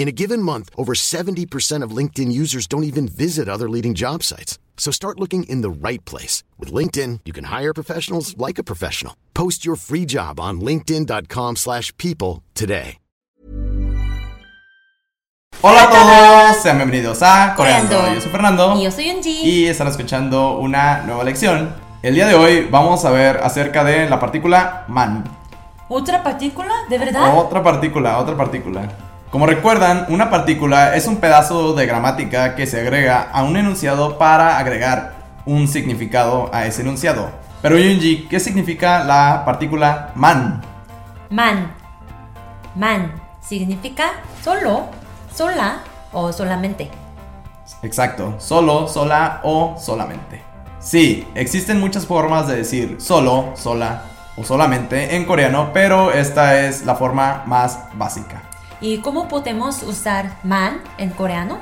In a given month, over 70% of LinkedIn users don't even visit other leading job sites. So start looking in the right place. With LinkedIn, you can hire professionals like a professional. Post your free job on linkedin.com slash people today. Hola a todos, sean bienvenidos a Coreando. Yo soy Fernando Y yo soy Unji. y están escuchando una nueva lección. El día de hoy vamos a ver acerca de la partícula man. ¿Otra partícula? ¿De verdad? Otra partícula, otra partícula. Como recuerdan, una partícula es un pedazo de gramática que se agrega a un enunciado para agregar un significado a ese enunciado. Pero Yunji, ¿qué significa la partícula man? Man. Man significa solo, sola o solamente. Exacto, solo, sola o solamente. Sí, existen muchas formas de decir solo, sola o solamente en coreano, pero esta es la forma más básica. ¿Y cómo podemos usar man en coreano?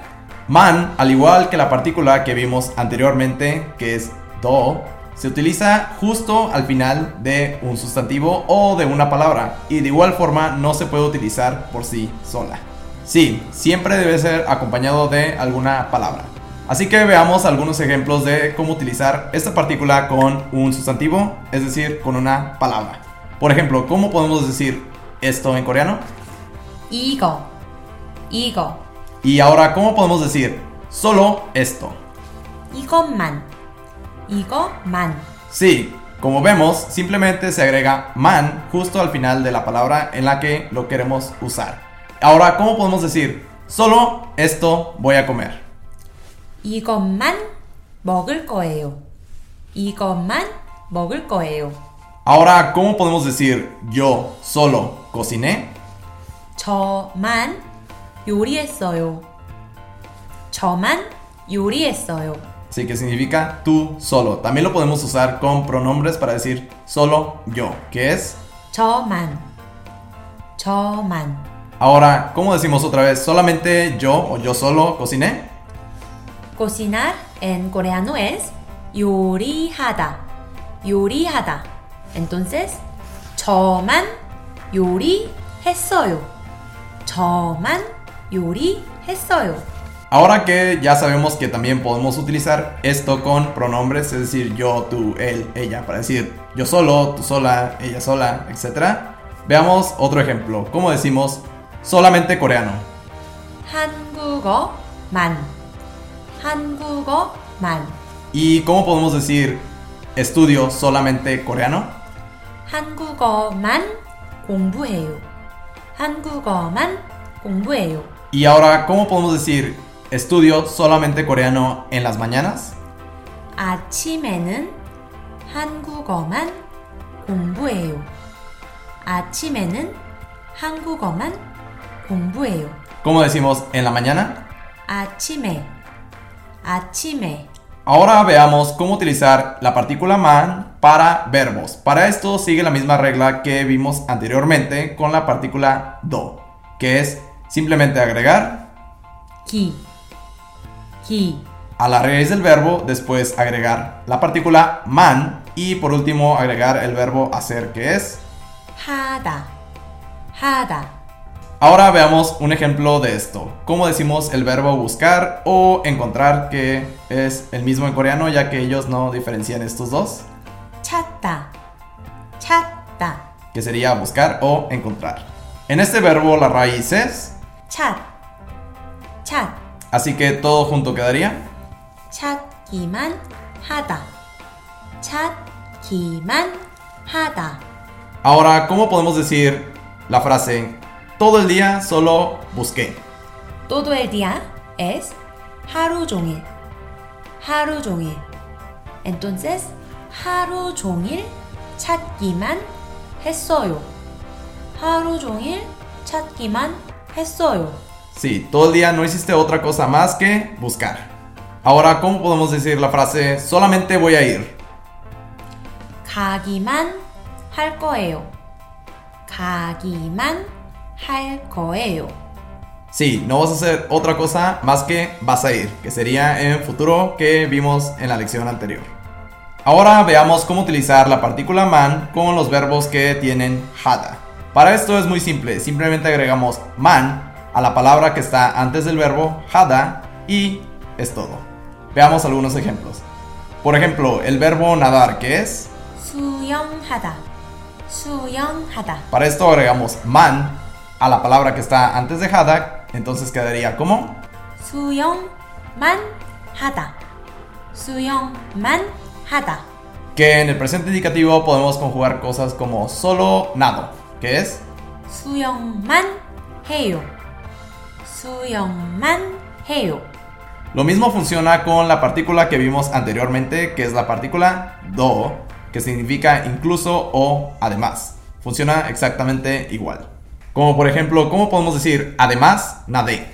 Man, al igual que la partícula que vimos anteriormente, que es do, se utiliza justo al final de un sustantivo o de una palabra, y de igual forma no se puede utilizar por sí sola. Sí, siempre debe ser acompañado de alguna palabra. Así que veamos algunos ejemplos de cómo utilizar esta partícula con un sustantivo, es decir, con una palabra. Por ejemplo, ¿cómo podemos decir esto en coreano? 이거. 이거. Y ahora, ¿cómo podemos decir solo esto? 이것만. 이것만. Sí, como vemos, simplemente se agrega man justo al final de la palabra en la que lo queremos usar. Ahora, ¿cómo podemos decir solo esto voy a comer? 이것만 먹을 거예요. 이것만 먹을 거예요. Ahora, ¿cómo podemos decir yo solo cociné? 저만 요리했어요. 저만 요리했어요. Sí, que significa tú solo. También lo podemos usar con pronombres para decir solo yo, que es. 저만. 저만. Ahora, ¿cómo decimos otra vez? ¿Solamente yo o yo solo cociné? Cocinar en coreano es 요리하다. 요리하다. Entonces, 저만 요리했어요. 저만 요리했어요. Ahora que ya sabemos que también podemos utilizar esto con pronombres, es decir, yo, tú, él, ella, para decir yo solo, tú sola, ella sola, etc. Veamos otro ejemplo. ¿Cómo decimos solamente coreano? 한국어만. 한국어만. ¿Y cómo podemos decir estudio solamente coreano? 한국어만 공부해요. 한국어만 공부해요. Y ahora, ¿cómo podemos decir estudio solamente coreano en las mañanas? 아침에는 한국어만 공부해요. 아침에는 한국어만 공부해요. ¿Cómo decimos en la mañana? 아침에, 아침에, Ahora veamos cómo utilizar la partícula man para verbos. Para esto sigue la misma regla que vimos anteriormente con la partícula do, que es simplemente agregar ki. Ki. A la raíz del verbo, después agregar la partícula man y por último agregar el verbo hacer que es hada. Hada. Ahora veamos un ejemplo de esto. ¿Cómo decimos el verbo buscar o encontrar, que es el mismo en coreano, ya que ellos no diferencian estos dos? 찾다, 찾다, que sería buscar o encontrar. En este verbo la raíz es, 찾, 찾, así que todo junto quedaría. 찾기만 하다, 찾기만 하다. Ahora, ¿cómo podemos decir la frase todo el día solo busqué? todo el día es 하루 종일. 하루 종일. Entonces, 하루 종일 찾기만 했어요. 하루 종일 찾기만 했어요. Sí, todo el día no hiciste otra cosa más que buscar. Ahora, ¿cómo podemos decir la frase solamente voy a ir? 가기만 할 거예요. 가기만 할 거예요. Sí, no vas a hacer otra cosa más que vas a ir, que sería en futuro que vimos en la lección anterior. Ahora veamos cómo utilizar la partícula man con los verbos que tienen hada. Para esto es muy simple, simplemente agregamos man a la palabra que está antes del verbo hada y es todo. Veamos algunos ejemplos. Por ejemplo, el verbo nadar, que es 수영하다. 수영하다. Para esto agregamos man a la palabra que está antes de Hadak, entonces quedaría como Suyong man hada. Suyong man hada. Que en el presente indicativo podemos conjugar cosas como solo nado, que es Suyong man heyo. Suyong man heyo. Lo mismo funciona con la partícula que vimos anteriormente, que es la partícula do, que significa incluso o además. Funciona exactamente igual. Como por ejemplo, ¿cómo podemos decir además nadé?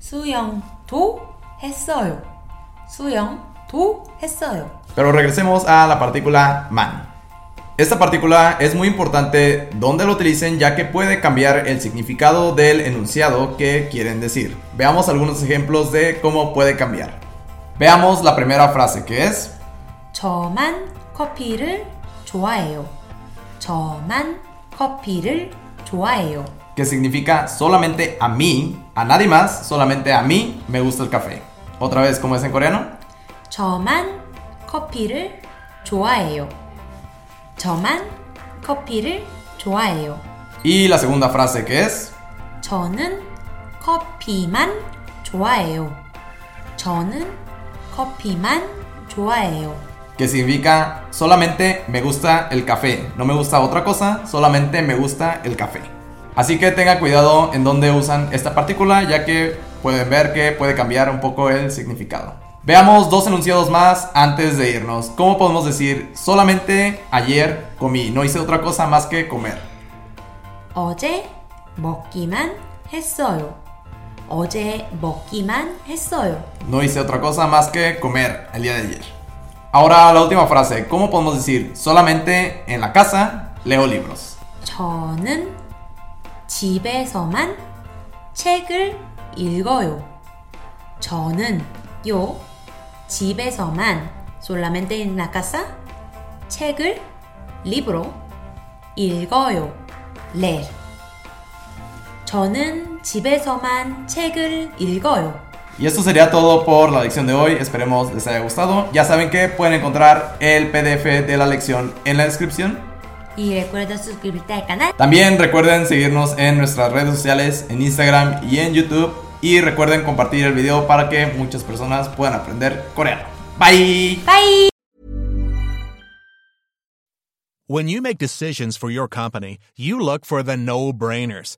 수영도 했어요. 수영도 했어요. Pero regresemos a la partícula man. Esta partícula es muy importante donde lo utilicen ya que puede cambiar el significado del enunciado que quieren decir. Veamos algunos ejemplos de cómo puede cambiar. Veamos la primera frase que es 저만 커피를 좋아해요. 저만 커피를 좋아해요. que significa solamente a mí, a nadie más, solamente a mí me gusta el café. Otra vez, ¿cómo es en coreano? 저만 커피를 좋아해요. 저만 커피를 좋아해요. Y la segunda frase que es 저는 커피만 좋아해요. 저는 커피만 좋아해요. que significa solamente me gusta el café, no me gusta otra cosa, solamente me gusta el café. Así que tenga cuidado en dónde usan esta partícula, ya que pueden ver que puede cambiar un poco el significado. Veamos dos enunciados más antes de irnos. ¿Cómo podemos decir solamente ayer comí? No hice otra cosa más que comer. 어제 먹기만 했어요. 어제 먹기만 했어요. No hice otra cosa más que comer el día de ayer. Ahora la última frase. ¿Cómo podemos decir solamente en la casa leo libros? 저는 집에서만 책을 읽어요. 저는 요 집에서만 solamente en la casa 책을 libro 읽어요. leer. 저는 집에서만 책을 읽어요. Y esto sería todo por la lección de hoy. Esperemos les haya gustado. Ya saben que pueden encontrar el PDF de la lección en la descripción. Y recuerda suscribirte al canal. También recuerden seguirnos en nuestras redes sociales, en Instagram y en YouTube. Y recuerden compartir el video para que muchas personas puedan aprender coreano. Bye. Bye. When you make decisions for your company, you look for the no brainers.